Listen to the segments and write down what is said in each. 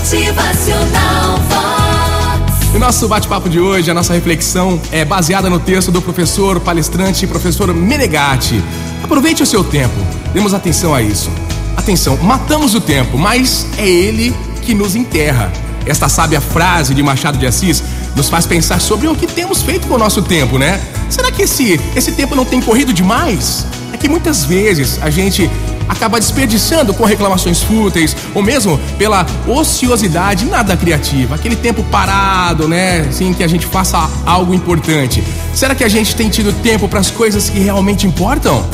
Motivacional Vox. O nosso bate-papo de hoje, a nossa reflexão é baseada no texto do professor palestrante professor Menegatti. Aproveite o seu tempo, demos atenção a isso. Atenção, matamos o tempo, mas é ele que nos enterra. Esta sábia frase de Machado de Assis nos faz pensar sobre o que temos feito com o nosso tempo, né? Será que esse, esse tempo não tem corrido demais? É que muitas vezes a gente acaba desperdiçando com reclamações fúteis ou mesmo pela ociosidade nada criativa, aquele tempo parado, né? Assim, que a gente faça algo importante. Será que a gente tem tido tempo para as coisas que realmente importam?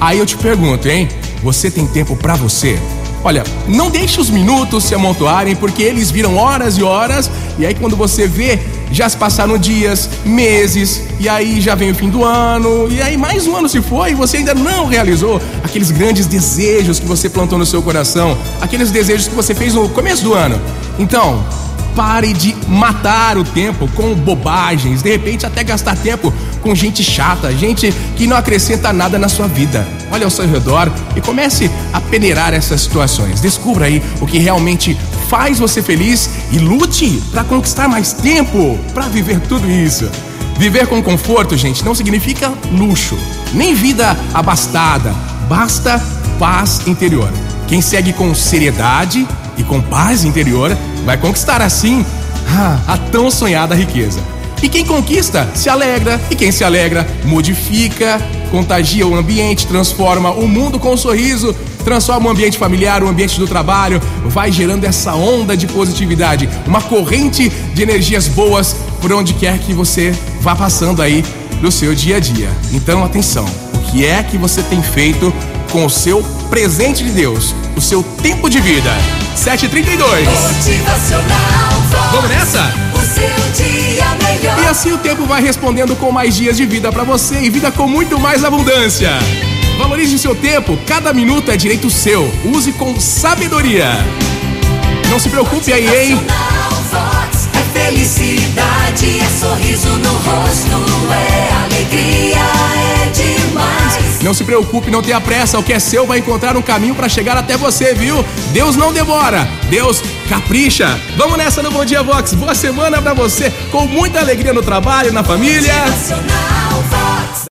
Aí eu te pergunto, hein? Você tem tempo para você? Olha, não deixe os minutos se amontoarem, porque eles viram horas e horas, e aí quando você vê, já se passaram dias, meses, e aí já vem o fim do ano, e aí mais um ano se foi e você ainda não realizou aqueles grandes desejos que você plantou no seu coração, aqueles desejos que você fez no começo do ano. Então, Pare de matar o tempo com bobagens, de repente até gastar tempo com gente chata, gente que não acrescenta nada na sua vida. Olhe ao seu redor e comece a peneirar essas situações. Descubra aí o que realmente faz você feliz e lute para conquistar mais tempo para viver tudo isso. Viver com conforto, gente, não significa luxo, nem vida abastada. Basta paz interior. Quem segue com seriedade e com paz interior vai conquistar assim a tão sonhada riqueza. E quem conquista se alegra, e quem se alegra modifica, contagia o ambiente, transforma o mundo com um sorriso, transforma o ambiente familiar, o ambiente do trabalho, vai gerando essa onda de positividade, uma corrente de energias boas por onde quer que você vá passando aí no seu dia a dia. Então, atenção, o que é que você tem feito com o seu presente de Deus, o seu tempo de vida? 732. Motivacional. Vamos nessa? Assim o tempo vai respondendo com mais dias de vida pra você e vida com muito mais abundância. Valorize o seu tempo, cada minuto é direito seu. Use com sabedoria. Não se preocupe aí, hein? É felicidade, é sorriso no rosto, Não se preocupe, não tenha pressa. O que é seu vai encontrar um caminho pra chegar até você, viu? Deus não demora, Deus capricha. Vamos nessa no Bom Dia Vox. Boa semana pra você, com muita alegria no trabalho, na família.